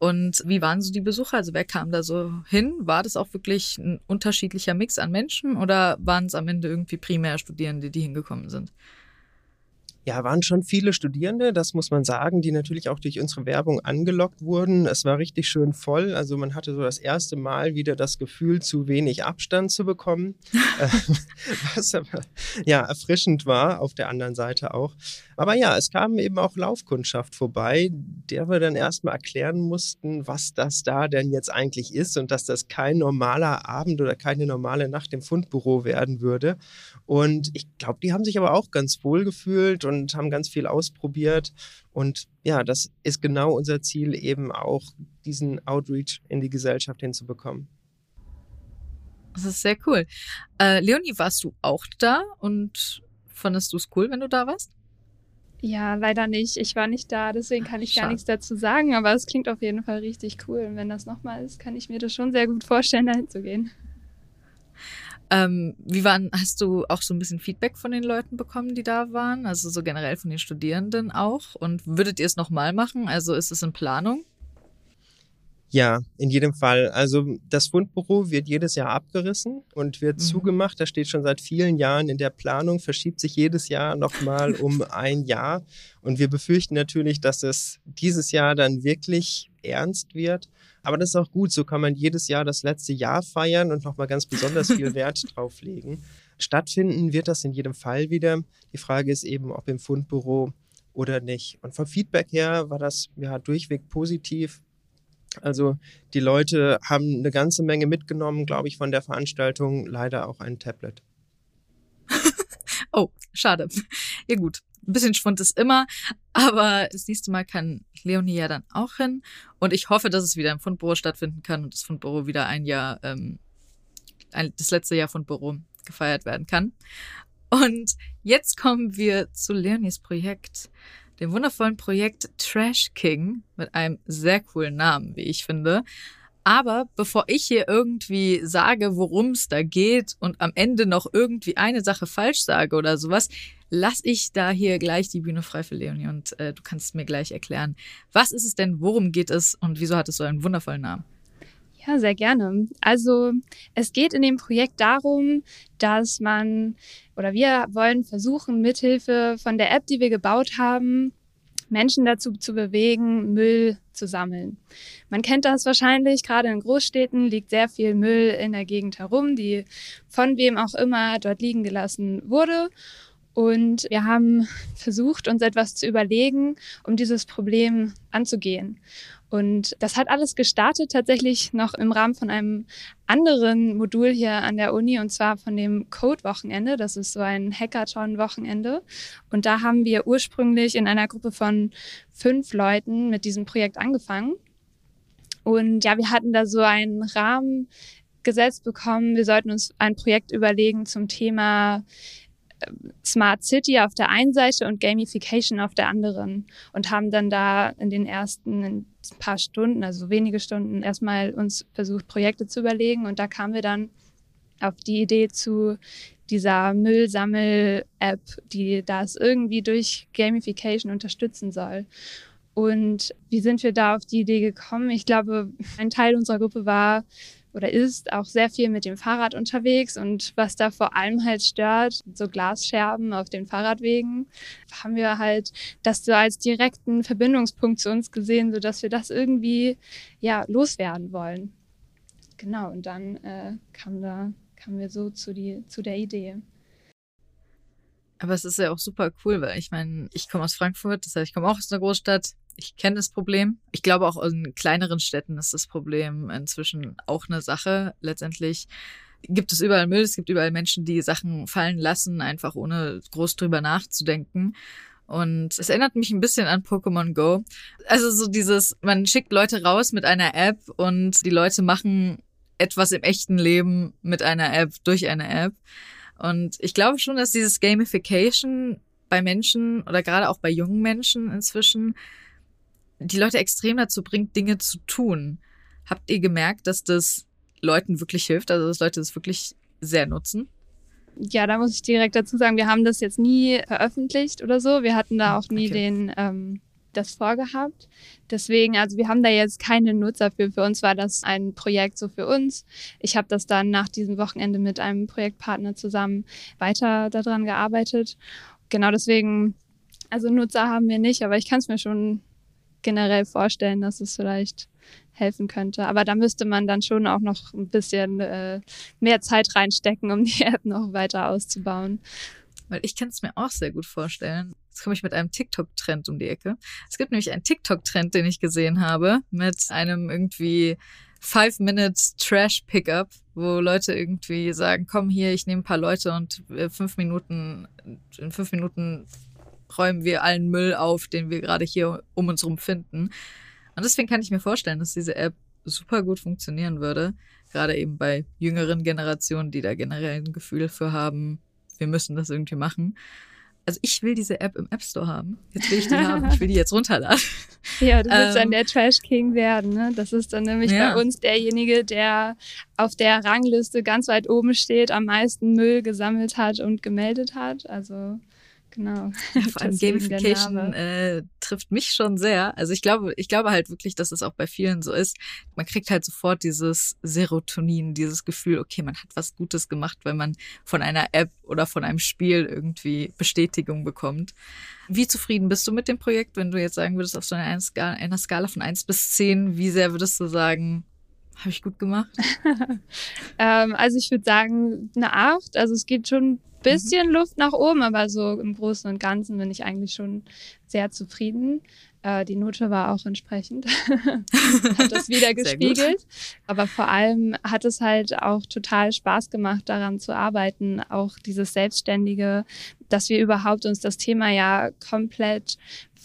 Und wie waren so die Besucher? Also wer kam da so hin? War das auch wirklich ein unterschiedlicher Mix an Menschen oder waren es am Ende irgendwie primär Studierende, die hingekommen sind? Ja, waren schon viele Studierende, das muss man sagen, die natürlich auch durch unsere Werbung angelockt wurden. Es war richtig schön voll. Also man hatte so das erste Mal wieder das Gefühl, zu wenig Abstand zu bekommen, äh, was aber ja erfrischend war auf der anderen Seite auch. Aber ja, es kam eben auch Laufkundschaft vorbei, der wir dann erstmal erklären mussten, was das da denn jetzt eigentlich ist und dass das kein normaler Abend oder keine normale Nacht im Fundbüro werden würde. Und ich glaube, die haben sich aber auch ganz wohl gefühlt und haben ganz viel ausprobiert. Und ja, das ist genau unser Ziel, eben auch diesen Outreach in die Gesellschaft hinzubekommen. Das ist sehr cool. Äh, Leonie, warst du auch da und fandest du es cool, wenn du da warst? Ja, leider nicht. Ich war nicht da, deswegen kann ich Schade. gar nichts dazu sagen, aber es klingt auf jeden Fall richtig cool. Und wenn das nochmal ist, kann ich mir das schon sehr gut vorstellen, dahin zu gehen. Ähm, wie waren, hast du auch so ein bisschen Feedback von den Leuten bekommen, die da waren? Also so generell von den Studierenden auch? Und würdet ihr es nochmal machen? Also ist es in Planung? Ja, in jedem Fall. Also das Fundbüro wird jedes Jahr abgerissen und wird mhm. zugemacht. Das steht schon seit vielen Jahren in der Planung, verschiebt sich jedes Jahr nochmal um ein Jahr. Und wir befürchten natürlich, dass es dieses Jahr dann wirklich ernst wird. Aber das ist auch gut, so kann man jedes Jahr das letzte Jahr feiern und nochmal ganz besonders viel Wert drauf legen. Stattfinden wird das in jedem Fall wieder. Die Frage ist eben, ob im Fundbüro oder nicht. Und vom Feedback her war das ja durchweg positiv. Also die Leute haben eine ganze Menge mitgenommen, glaube ich, von der Veranstaltung. Leider auch ein Tablet. Oh, schade. Ja gut, ein bisschen Schwund ist immer, aber das nächste Mal kann Leonie ja dann auch hin. Und ich hoffe, dass es wieder im Fundbüro stattfinden kann und das Fundbüro wieder ein Jahr, ähm, ein, das letzte Jahr Fundbüro gefeiert werden kann. Und jetzt kommen wir zu Leonies Projekt, dem wundervollen Projekt Trash King mit einem sehr coolen Namen, wie ich finde. Aber bevor ich hier irgendwie sage, worum es da geht und am Ende noch irgendwie eine Sache falsch sage oder sowas, lass ich da hier gleich die Bühne frei für Leonie und äh, du kannst mir gleich erklären, was ist es denn, worum geht es und wieso hat es so einen wundervollen Namen? Ja, sehr gerne. Also es geht in dem Projekt darum, dass man oder wir wollen versuchen, mithilfe von der App, die wir gebaut haben, Menschen dazu zu bewegen, Müll zu sammeln. Man kennt das wahrscheinlich, gerade in Großstädten liegt sehr viel Müll in der Gegend herum, die von wem auch immer dort liegen gelassen wurde. Und wir haben versucht, uns etwas zu überlegen, um dieses Problem anzugehen. Und das hat alles gestartet tatsächlich noch im Rahmen von einem anderen Modul hier an der Uni und zwar von dem Code-Wochenende. Das ist so ein Hackathon-Wochenende. Und da haben wir ursprünglich in einer Gruppe von fünf Leuten mit diesem Projekt angefangen. Und ja, wir hatten da so einen Rahmen gesetzt bekommen. Wir sollten uns ein Projekt überlegen zum Thema Smart City auf der einen Seite und Gamification auf der anderen und haben dann da in den ersten paar Stunden, also wenige Stunden, erstmal uns versucht, Projekte zu überlegen und da kamen wir dann auf die Idee zu dieser Müllsammel-App, die das irgendwie durch Gamification unterstützen soll. Und wie sind wir da auf die Idee gekommen? Ich glaube, ein Teil unserer Gruppe war oder ist auch sehr viel mit dem Fahrrad unterwegs und was da vor allem halt stört, so Glasscherben auf den Fahrradwegen, haben wir halt das so als direkten Verbindungspunkt zu uns gesehen, so dass wir das irgendwie ja loswerden wollen. Genau und dann äh, kam da kamen wir so zu die zu der Idee. Aber es ist ja auch super cool, weil ich meine, ich komme aus Frankfurt, das heißt, ich komme auch aus einer Großstadt ich kenne das Problem. Ich glaube, auch in kleineren Städten ist das Problem inzwischen auch eine Sache. Letztendlich gibt es überall Müll, es gibt überall Menschen, die Sachen fallen lassen, einfach ohne groß drüber nachzudenken. Und es erinnert mich ein bisschen an Pokémon Go. Also so dieses, man schickt Leute raus mit einer App und die Leute machen etwas im echten Leben mit einer App, durch eine App. Und ich glaube schon, dass dieses Gamification bei Menschen oder gerade auch bei jungen Menschen inzwischen die Leute extrem dazu bringt, Dinge zu tun. Habt ihr gemerkt, dass das Leuten wirklich hilft, also dass Leute das wirklich sehr nutzen? Ja, da muss ich direkt dazu sagen, wir haben das jetzt nie veröffentlicht oder so. Wir hatten da auch nie okay. den ähm, das vorgehabt. Deswegen, also wir haben da jetzt keine Nutzer für. Für uns war das ein Projekt so für uns. Ich habe das dann nach diesem Wochenende mit einem Projektpartner zusammen weiter daran gearbeitet. Genau deswegen, also Nutzer haben wir nicht, aber ich kann es mir schon generell vorstellen, dass es vielleicht helfen könnte. Aber da müsste man dann schon auch noch ein bisschen äh, mehr Zeit reinstecken, um die App noch weiter auszubauen. Weil ich kann es mir auch sehr gut vorstellen. Jetzt komme ich mit einem TikTok-Trend um die Ecke. Es gibt nämlich einen TikTok-Trend, den ich gesehen habe, mit einem irgendwie Five Minutes Trash Pickup, wo Leute irgendwie sagen, komm hier, ich nehme ein paar Leute und äh, fünf Minuten, in fünf Minuten räumen wir allen Müll auf, den wir gerade hier um uns herum finden. Und deswegen kann ich mir vorstellen, dass diese App super gut funktionieren würde. Gerade eben bei jüngeren Generationen, die da generell ein Gefühl für haben, wir müssen das irgendwie machen. Also ich will diese App im App Store haben. Jetzt will ich die haben. Ich will die jetzt runterladen. Ja, du willst ähm, dann der Trash King werden. Ne? Das ist dann nämlich ja. bei uns derjenige, der auf der Rangliste ganz weit oben steht, am meisten Müll gesammelt hat und gemeldet hat. Also Genau. Vor allem Gamification äh, trifft mich schon sehr. Also ich glaube, ich glaube halt wirklich, dass es auch bei vielen so ist. Man kriegt halt sofort dieses Serotonin, dieses Gefühl, okay, man hat was Gutes gemacht, weil man von einer App oder von einem Spiel irgendwie Bestätigung bekommt. Wie zufrieden bist du mit dem Projekt, wenn du jetzt sagen würdest, auf so einer Skala, einer Skala von eins bis zehn, wie sehr würdest du sagen, habe ich gut gemacht? ähm, also ich würde sagen eine acht. Also es geht schon bisschen mhm. Luft nach oben, aber so im Großen und Ganzen bin ich eigentlich schon sehr zufrieden. Äh, die Note war auch entsprechend, hat das wieder gespiegelt. Aber vor allem hat es halt auch total Spaß gemacht, daran zu arbeiten, auch dieses Selbstständige dass wir überhaupt uns das Thema ja komplett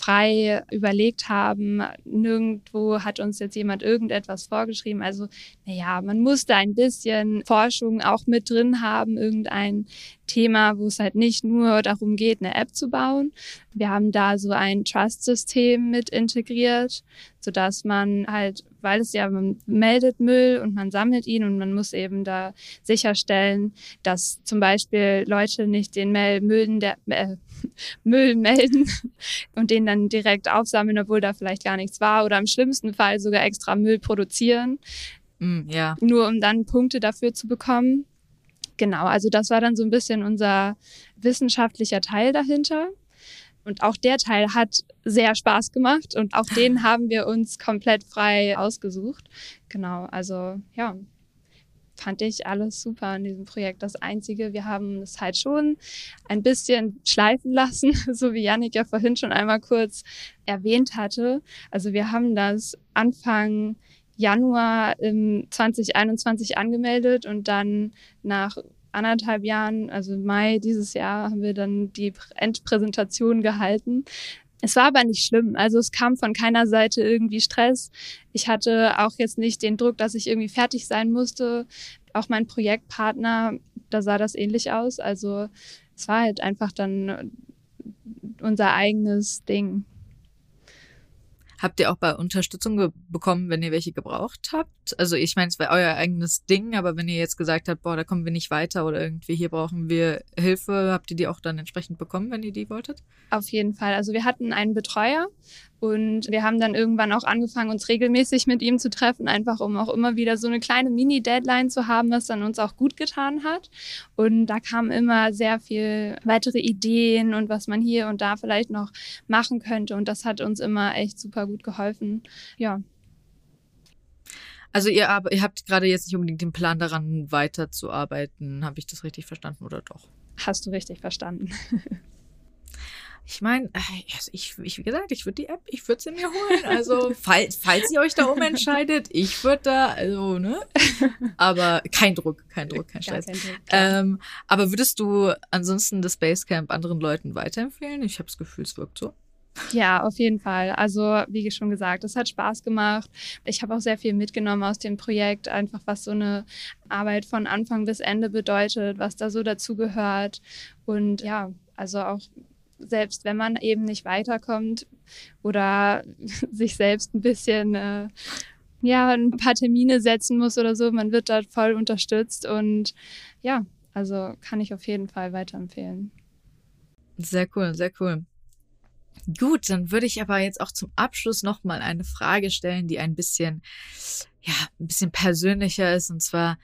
frei überlegt haben. Nirgendwo hat uns jetzt jemand irgendetwas vorgeschrieben. Also, naja, man musste ein bisschen Forschung auch mit drin haben, irgendein Thema, wo es halt nicht nur darum geht, eine App zu bauen. Wir haben da so ein Trust-System mit integriert, sodass man halt, weil es ja, man meldet Müll und man sammelt ihn und man muss eben da sicherstellen, dass zum Beispiel Leute nicht den Müll, der, äh, Müll melden und den dann direkt aufsammeln, obwohl da vielleicht gar nichts war oder im schlimmsten Fall sogar extra Müll produzieren. Mm, ja. Nur um dann Punkte dafür zu bekommen. Genau, also das war dann so ein bisschen unser wissenschaftlicher Teil dahinter. Und auch der Teil hat sehr Spaß gemacht und auch den haben wir uns komplett frei ausgesucht. Genau, also ja, fand ich alles super an diesem Projekt. Das Einzige, wir haben es halt schon ein bisschen schleifen lassen, so wie Yannick ja vorhin schon einmal kurz erwähnt hatte. Also wir haben das Anfang Januar im 2021 angemeldet und dann nach anderthalb Jahren, also Mai dieses Jahr, haben wir dann die Endpräsentation gehalten. Es war aber nicht schlimm. Also es kam von keiner Seite irgendwie Stress. Ich hatte auch jetzt nicht den Druck, dass ich irgendwie fertig sein musste. Auch mein Projektpartner, da sah das ähnlich aus. Also es war halt einfach dann unser eigenes Ding. Habt ihr auch bei Unterstützung bekommen, wenn ihr welche gebraucht habt? Also ich meine, es war euer eigenes Ding, aber wenn ihr jetzt gesagt habt, boah, da kommen wir nicht weiter oder irgendwie hier brauchen wir Hilfe, habt ihr die auch dann entsprechend bekommen, wenn ihr die wolltet? Auf jeden Fall. Also wir hatten einen Betreuer und wir haben dann irgendwann auch angefangen, uns regelmäßig mit ihm zu treffen, einfach um auch immer wieder so eine kleine Mini-Deadline zu haben, was dann uns auch gut getan hat. Und da kamen immer sehr viel weitere Ideen und was man hier und da vielleicht noch machen könnte. Und das hat uns immer echt super gut geholfen. Ja. Also ihr, ihr habt gerade jetzt nicht unbedingt den Plan daran, weiterzuarbeiten. Habe ich das richtig verstanden oder doch? Hast du richtig verstanden. Ich meine, äh, also ich, ich, wie gesagt, ich würde die App, ich würde sie mir holen. Also, falls, falls ihr euch da umentscheidet, ich würde da, also, ne? Aber kein Druck, kein Druck, kein Stress. Kein Druck, ähm, aber würdest du ansonsten das Basecamp anderen Leuten weiterempfehlen? Ich habe das Gefühl, es wirkt so. Ja, auf jeden Fall. Also, wie schon gesagt, es hat Spaß gemacht. Ich habe auch sehr viel mitgenommen aus dem Projekt, einfach was so eine Arbeit von Anfang bis Ende bedeutet, was da so dazugehört. Und ja, also auch selbst wenn man eben nicht weiterkommt oder sich selbst ein bisschen äh, ja ein paar Termine setzen muss oder so, man wird dort voll unterstützt und ja, also kann ich auf jeden Fall weiterempfehlen. Sehr cool, sehr cool. Gut, dann würde ich aber jetzt auch zum Abschluss noch mal eine Frage stellen, die ein bisschen ja, ein bisschen persönlicher ist und zwar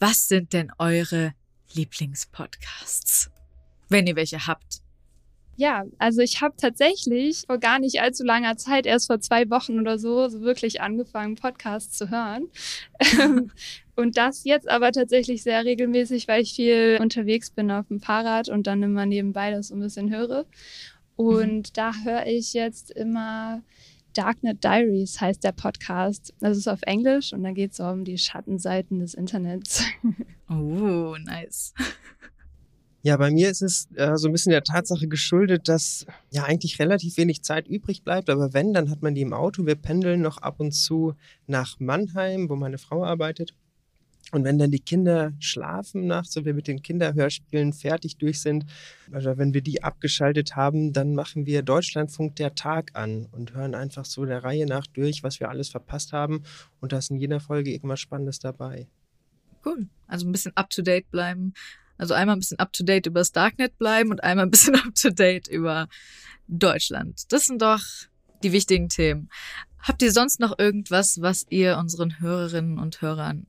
was sind denn eure Lieblingspodcasts? Wenn ihr welche habt. Ja, also ich habe tatsächlich vor gar nicht allzu langer Zeit, erst vor zwei Wochen oder so, so wirklich angefangen, Podcasts zu hören. und das jetzt aber tatsächlich sehr regelmäßig, weil ich viel unterwegs bin auf dem Fahrrad und dann immer nebenbei das so ein bisschen höre. Und mhm. da höre ich jetzt immer Darknet Diaries heißt der Podcast. Das ist auf Englisch und da geht es um die Schattenseiten des Internets. Oh, nice. Ja, bei mir ist es äh, so ein bisschen der Tatsache geschuldet, dass ja eigentlich relativ wenig Zeit übrig bleibt. Aber wenn, dann hat man die im Auto. Wir pendeln noch ab und zu nach Mannheim, wo meine Frau arbeitet. Und wenn dann die Kinder schlafen nachts und wir mit den Kinderhörspielen fertig durch sind, oder wenn wir die abgeschaltet haben, dann machen wir Deutschlandfunk der Tag an und hören einfach so der Reihe nach durch, was wir alles verpasst haben. Und da ist in jeder Folge irgendwas Spannendes dabei. Cool. Also ein bisschen up to date bleiben also einmal ein bisschen up-to-date über das Darknet bleiben und einmal ein bisschen up-to-date über Deutschland. Das sind doch die wichtigen Themen. Habt ihr sonst noch irgendwas, was ihr unseren Hörerinnen und Hörern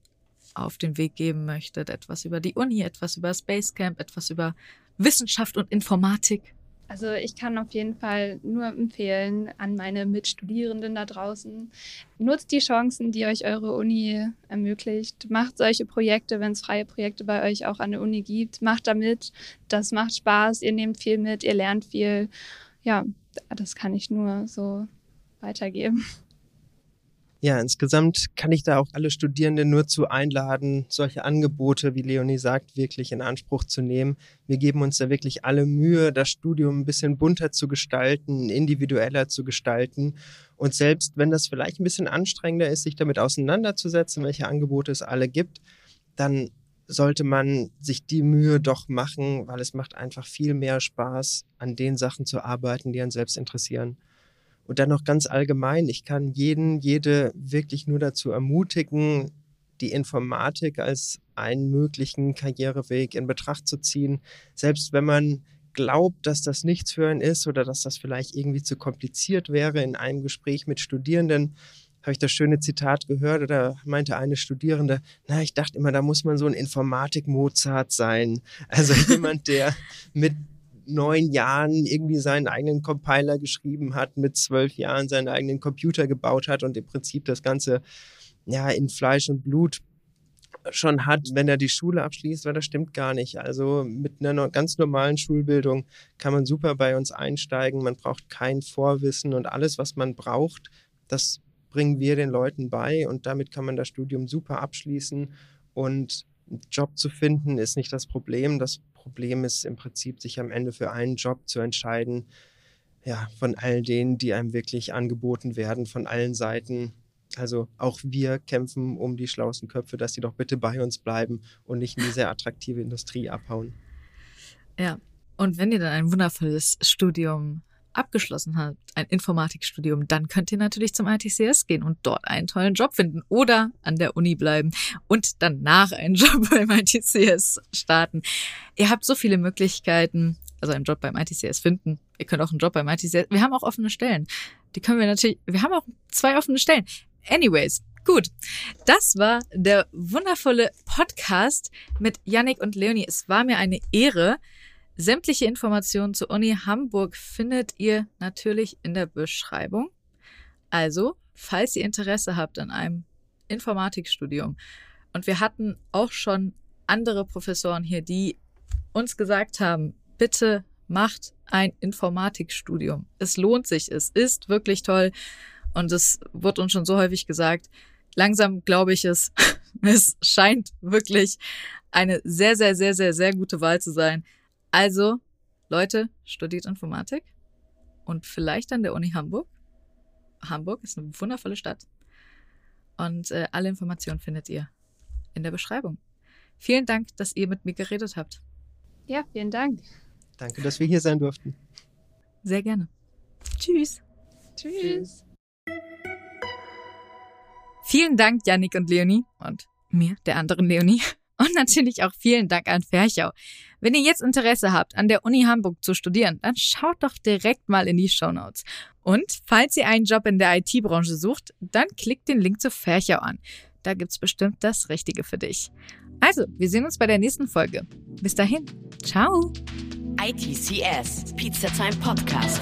auf den Weg geben möchtet? Etwas über die Uni, etwas über Spacecamp, etwas über Wissenschaft und Informatik? Also ich kann auf jeden Fall nur empfehlen an meine Mitstudierenden da draußen, nutzt die Chancen, die euch eure Uni ermöglicht. Macht solche Projekte, wenn es freie Projekte bei euch auch an der Uni gibt. Macht damit. Das macht Spaß. Ihr nehmt viel mit, ihr lernt viel. Ja, das kann ich nur so weitergeben. Ja, insgesamt kann ich da auch alle Studierenden nur zu einladen, solche Angebote, wie Leonie sagt, wirklich in Anspruch zu nehmen. Wir geben uns da wirklich alle Mühe, das Studium ein bisschen bunter zu gestalten, individueller zu gestalten. Und selbst wenn das vielleicht ein bisschen anstrengender ist, sich damit auseinanderzusetzen, welche Angebote es alle gibt, dann sollte man sich die Mühe doch machen, weil es macht einfach viel mehr Spaß, an den Sachen zu arbeiten, die einen selbst interessieren. Und dann noch ganz allgemein, ich kann jeden, jede wirklich nur dazu ermutigen, die Informatik als einen möglichen Karriereweg in Betracht zu ziehen. Selbst wenn man glaubt, dass das nichts für einen ist oder dass das vielleicht irgendwie zu kompliziert wäre in einem Gespräch mit Studierenden, habe ich das schöne Zitat gehört oder meinte eine Studierende, na, ich dachte immer, da muss man so ein Informatik-Mozart sein. Also jemand, der mit neun Jahren irgendwie seinen eigenen Compiler geschrieben hat, mit zwölf Jahren seinen eigenen Computer gebaut hat und im Prinzip das Ganze ja in Fleisch und Blut schon hat, wenn er die Schule abschließt, weil das stimmt gar nicht. Also mit einer ganz normalen Schulbildung kann man super bei uns einsteigen. Man braucht kein Vorwissen und alles, was man braucht, das bringen wir den Leuten bei und damit kann man das Studium super abschließen und einen Job zu finden ist nicht das Problem. Das Problem ist im Prinzip, sich am Ende für einen Job zu entscheiden, ja, von all denen, die einem wirklich angeboten werden, von allen Seiten. Also auch wir kämpfen um die schlauesten Köpfe, dass sie doch bitte bei uns bleiben und nicht in die sehr attraktive Industrie abhauen. Ja, und wenn ihr dann ein wundervolles Studium abgeschlossen habt, ein Informatikstudium, dann könnt ihr natürlich zum ITCS gehen und dort einen tollen Job finden oder an der Uni bleiben und danach einen Job beim ITCS starten. Ihr habt so viele Möglichkeiten, also einen Job beim ITCS finden. Ihr könnt auch einen Job beim ITCS. Wir haben auch offene Stellen. Die können wir natürlich, wir haben auch zwei offene Stellen. Anyways, Gut, das war der wundervolle Podcast mit Yannick und Leonie. Es war mir eine Ehre. Sämtliche Informationen zur Uni Hamburg findet ihr natürlich in der Beschreibung. Also, falls ihr Interesse habt an einem Informatikstudium, und wir hatten auch schon andere Professoren hier, die uns gesagt haben, bitte macht ein Informatikstudium. Es lohnt sich, es ist wirklich toll und es wird uns schon so häufig gesagt. Langsam glaube ich es. Es scheint wirklich eine sehr, sehr, sehr, sehr, sehr gute Wahl zu sein. Also, Leute, studiert Informatik und vielleicht an der Uni Hamburg. Hamburg ist eine wundervolle Stadt. Und äh, alle Informationen findet ihr in der Beschreibung. Vielen Dank, dass ihr mit mir geredet habt. Ja, vielen Dank. Danke, dass wir hier sein durften. Sehr gerne. Tschüss. Tschüss. Vielen Dank, Yannick und Leonie und mir, der anderen Leonie. Und natürlich auch vielen Dank an Ferchau. Wenn ihr jetzt Interesse habt, an der Uni Hamburg zu studieren, dann schaut doch direkt mal in die Show Notes. Und falls ihr einen Job in der IT-Branche sucht, dann klickt den Link zu Ferchau an. Da gibt's bestimmt das Richtige für dich. Also, wir sehen uns bei der nächsten Folge. Bis dahin. Ciao. ITCS, Pizza Time Podcast.